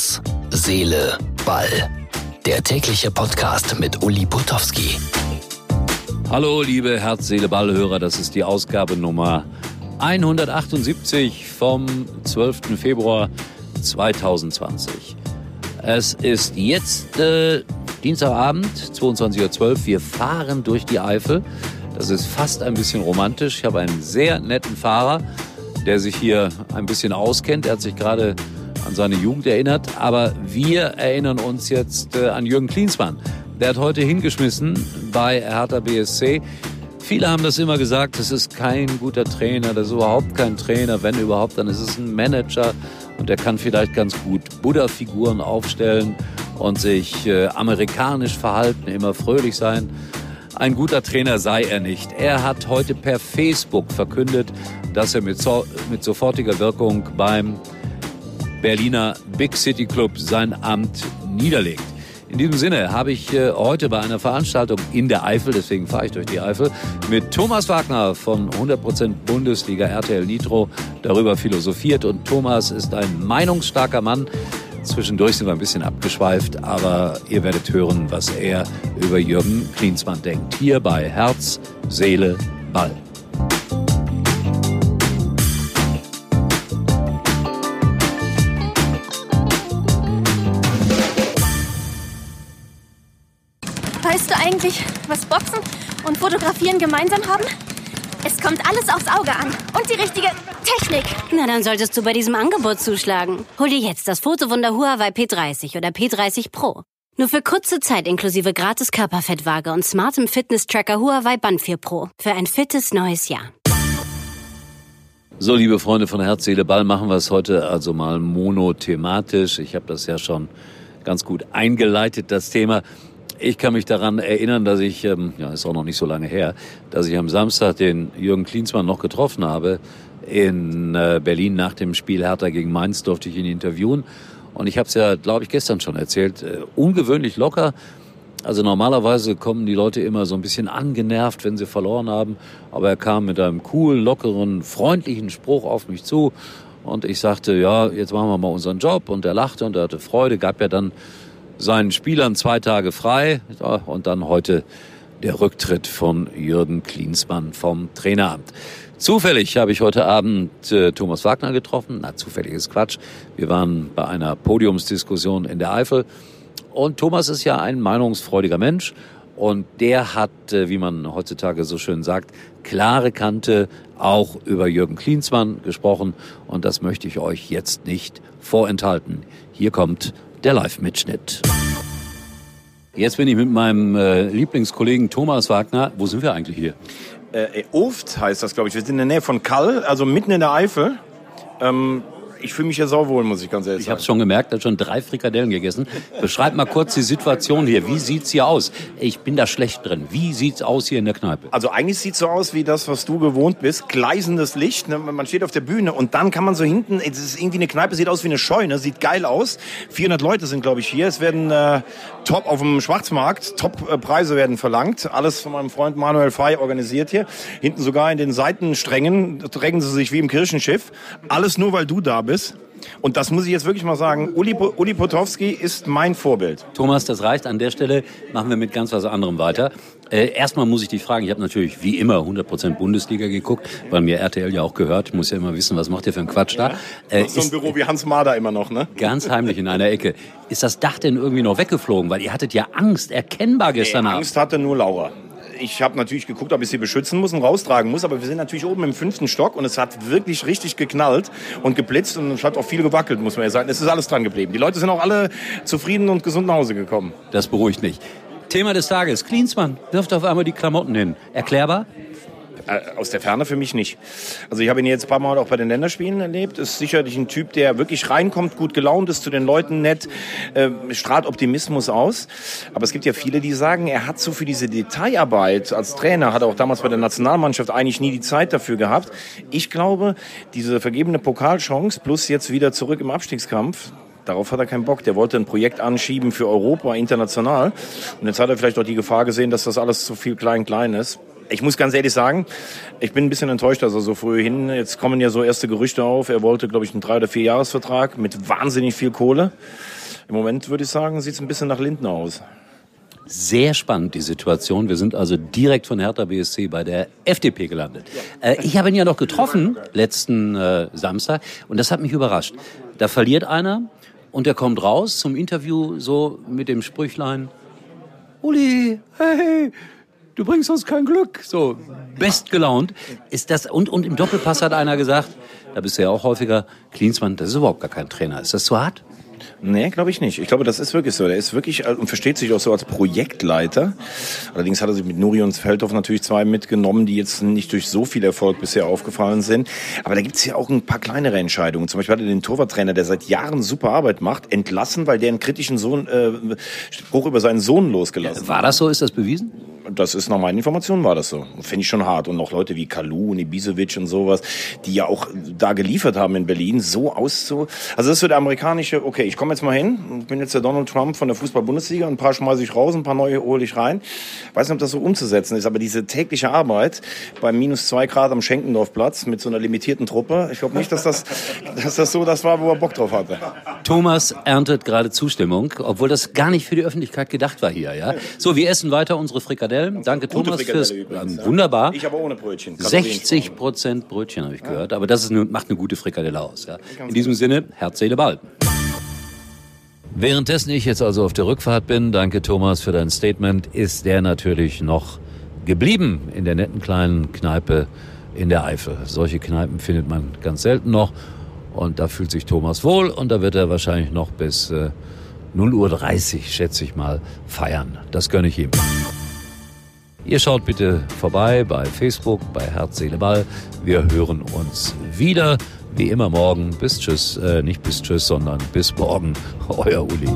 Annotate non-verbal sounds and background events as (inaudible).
Herz, Seele, Ball. Der tägliche Podcast mit Uli Potowski. Hallo, liebe Herz, Seele, Ball-Hörer. Das ist die Ausgabe Nummer 178 vom 12. Februar 2020. Es ist jetzt äh, Dienstagabend, 22.12 Uhr. Wir fahren durch die Eifel. Das ist fast ein bisschen romantisch. Ich habe einen sehr netten Fahrer, der sich hier ein bisschen auskennt. Er hat sich gerade an seine Jugend erinnert. Aber wir erinnern uns jetzt äh, an Jürgen Klinsmann. Der hat heute hingeschmissen bei Hertha BSC. Viele haben das immer gesagt, das ist kein guter Trainer, das ist überhaupt kein Trainer. Wenn überhaupt, dann ist es ein Manager und der kann vielleicht ganz gut Buddha-Figuren aufstellen und sich äh, amerikanisch verhalten, immer fröhlich sein. Ein guter Trainer sei er nicht. Er hat heute per Facebook verkündet, dass er mit, so mit sofortiger Wirkung beim Berliner Big City Club sein Amt niederlegt. In diesem Sinne habe ich äh, heute bei einer Veranstaltung in der Eifel, deswegen fahre ich durch die Eifel, mit Thomas Wagner von 100% Bundesliga RTL Nitro darüber philosophiert. Und Thomas ist ein meinungsstarker Mann. Zwischendurch sind wir ein bisschen abgeschweift, aber ihr werdet hören, was er über Jürgen Klinsmann denkt. Hier bei Herz, Seele, Ball. Weißt du eigentlich, was Boxen und Fotografieren gemeinsam haben? Es kommt alles aufs Auge an. Und die richtige Technik. Na, dann solltest du bei diesem Angebot zuschlagen. Hol dir jetzt das Fotowunder Huawei P30 oder P30 Pro. Nur für kurze Zeit inklusive gratis Körperfettwaage und smartem Fitness-Tracker Huawei Band 4 Pro. Für ein fittes neues Jahr. So, liebe Freunde von Herz, Seele, Ball, machen wir es heute also mal monothematisch. Ich habe das ja schon ganz gut eingeleitet, das Thema. Ich kann mich daran erinnern, dass ich, ähm, ja, ist auch noch nicht so lange her, dass ich am Samstag den Jürgen Klinsmann noch getroffen habe. In äh, Berlin nach dem Spiel Hertha gegen Mainz durfte ich ihn interviewen. Und ich habe es ja, glaube ich, gestern schon erzählt, äh, ungewöhnlich locker. Also normalerweise kommen die Leute immer so ein bisschen angenervt, wenn sie verloren haben. Aber er kam mit einem coolen, lockeren, freundlichen Spruch auf mich zu. Und ich sagte, ja, jetzt machen wir mal unseren Job. Und er lachte und er hatte Freude, gab ja dann seinen Spielern zwei Tage frei und dann heute der Rücktritt von Jürgen Klinsmann vom Traineramt. Zufällig habe ich heute Abend äh, Thomas Wagner getroffen. Na, zufällig ist Quatsch. Wir waren bei einer Podiumsdiskussion in der Eifel. Und Thomas ist ja ein meinungsfreudiger Mensch. Und der hat, äh, wie man heutzutage so schön sagt, klare Kante auch über Jürgen Klinsmann gesprochen. Und das möchte ich euch jetzt nicht vorenthalten. Hier kommt der Live-Mitschnitt. Jetzt bin ich mit meinem äh, Lieblingskollegen Thomas Wagner. Wo sind wir eigentlich hier? Äh, Oft heißt das, glaube ich. Wir sind in der Nähe von Kall, also mitten in der Eifel. Ähm, ich fühle mich ja sauwohl, muss ich ganz ehrlich Ich sagen. habe schon gemerkt, er hat schon drei Frikadellen gegessen. Beschreib mal kurz die Situation hier. Wie sieht's hier aus? Ich bin da schlecht drin. Wie sieht's aus hier in der Kneipe? Also eigentlich sieht so aus wie das, was du gewohnt bist. Gleisendes Licht. Ne? Man steht auf der Bühne und dann kann man so hinten, es ist irgendwie eine Kneipe, sieht aus wie eine Scheune, sieht geil aus. 400 Leute sind, glaube ich, hier. Es werden äh, top auf dem Schwarzmarkt, Top-Preise werden verlangt. Alles von meinem Freund Manuel Fey organisiert hier. Hinten sogar in den Seitensträngen drängen sie sich wie im Kirchenschiff. Alles nur, weil du da bist. Und das muss ich jetzt wirklich mal sagen. Uli, Uli Potowski ist mein Vorbild. Thomas, das reicht. An der Stelle machen wir mit ganz was anderem weiter. Äh, erstmal muss ich dich fragen, ich habe natürlich wie immer 100% Bundesliga geguckt, weil mir RTL ja auch gehört. Ich muss ja immer wissen, was macht ihr für einen Quatsch da. Äh, so ein ist Büro wie Hans Mader immer noch, ne? ganz heimlich in einer Ecke. Ist das Dach denn irgendwie noch weggeflogen? Weil ihr hattet ja Angst, erkennbar gestern Nee, Abend. Angst hatte nur Laura. Ich habe natürlich geguckt, ob ich sie beschützen muss und raustragen muss, aber wir sind natürlich oben im fünften Stock und es hat wirklich richtig geknallt und geblitzt und es hat auch viel gewackelt, muss man ja sagen. Es ist alles dran geblieben. Die Leute sind auch alle zufrieden und gesund nach Hause gekommen. Das beruhigt mich. Thema des Tages. Klinsmann wirft auf einmal die Klamotten hin. Erklärbar? Äh, Aus der Ferne für mich nicht. Also ich habe ihn jetzt ein paar Mal auch bei den Länderspielen erlebt. Ist sicherlich ein Typ, der wirklich reinkommt, gut gelaunt ist, zu den Leuten nett, äh, strahlt Optimismus aus. Aber es gibt ja viele, die sagen, er hat so für diese Detailarbeit als Trainer, hat er auch damals bei der Nationalmannschaft eigentlich nie die Zeit dafür gehabt. Ich glaube, diese vergebene Pokalchance plus jetzt wieder zurück im Abstiegskampf, Darauf hat er keinen Bock. Der wollte ein Projekt anschieben für Europa international. Und jetzt hat er vielleicht auch die Gefahr gesehen, dass das alles zu viel klein-klein ist. Ich muss ganz ehrlich sagen, ich bin ein bisschen enttäuscht, dass er so früh hin. Jetzt kommen ja so erste Gerüchte auf. Er wollte, glaube ich, einen drei oder vier Jahresvertrag mit wahnsinnig viel Kohle. Im Moment würde ich sagen, sieht es ein bisschen nach Lindner aus. Sehr spannend, die Situation. Wir sind also direkt von Hertha BSC bei der FDP gelandet. Äh, ich habe ihn ja noch getroffen letzten äh, Samstag und das hat mich überrascht. Da verliert einer und der kommt raus zum Interview so mit dem Sprüchlein, Uli, hey, du bringst uns kein Glück. So, bestgelaunt ist das. Und, und im Doppelpass hat einer gesagt, da bist du ja auch häufiger, Klinsmann, das ist überhaupt gar kein Trainer. Ist das zu hart? Nee, glaube ich nicht. Ich glaube, das ist wirklich so. Der ist wirklich äh, und versteht sich auch so als Projektleiter. Allerdings hat er sich mit Nuri und Feldhoff natürlich zwei mitgenommen, die jetzt nicht durch so viel Erfolg bisher aufgefallen sind. Aber da gibt es ja auch ein paar kleinere Entscheidungen. Zum Beispiel hat er den Torwarttrainer, der seit Jahren super Arbeit macht, entlassen, weil der einen kritischen Sohn, äh, Spruch über seinen Sohn losgelassen hat. War das so? Ist das bewiesen? Das ist nach meinen Informationen war das so. Finde ich schon hart. Und noch Leute wie Kalu und Ibisevic und sowas, die ja auch da geliefert haben in Berlin, so auszu... Also das ist so der amerikanische, okay, ich komme jetzt mal hin, ich bin jetzt der Donald Trump von der Fußball-Bundesliga, ein paar schmeiße ich raus, ein paar neue hole ich rein. Weiß nicht, ob das so umzusetzen ist, aber diese tägliche Arbeit bei minus zwei Grad am Schenkendorfplatz mit so einer limitierten Truppe, ich glaube nicht, dass das, dass das so das war, wo er Bock drauf hatte. Thomas erntet gerade Zustimmung, obwohl das gar nicht für die Öffentlichkeit gedacht war hier. Ja? So, wir essen weiter unsere Frikadellen. Danke Gute Thomas fürs übrigens, wunderbar. Ich aber ohne Brötchen. 60 Prozent Brötchen habe ich gehört, aber das ist eine, macht eine gute Frikadelle aus. Ja. In diesem Sinne, Herz, Seele, Ball. Währenddessen ich jetzt also auf der Rückfahrt bin, danke Thomas für dein Statement, ist der natürlich noch geblieben in der netten kleinen Kneipe in der Eifel. Solche Kneipen findet man ganz selten noch und da fühlt sich Thomas wohl und da wird er wahrscheinlich noch bis äh, 0.30 Uhr, schätze ich mal, feiern. Das gönne ich ihm. Ihr schaut bitte vorbei bei Facebook, bei Herz, Seele, Ball. Wir hören uns wieder. Wie immer morgen. Bis tschüss. Äh, nicht bis tschüss, sondern bis morgen. (laughs) Euer Uli.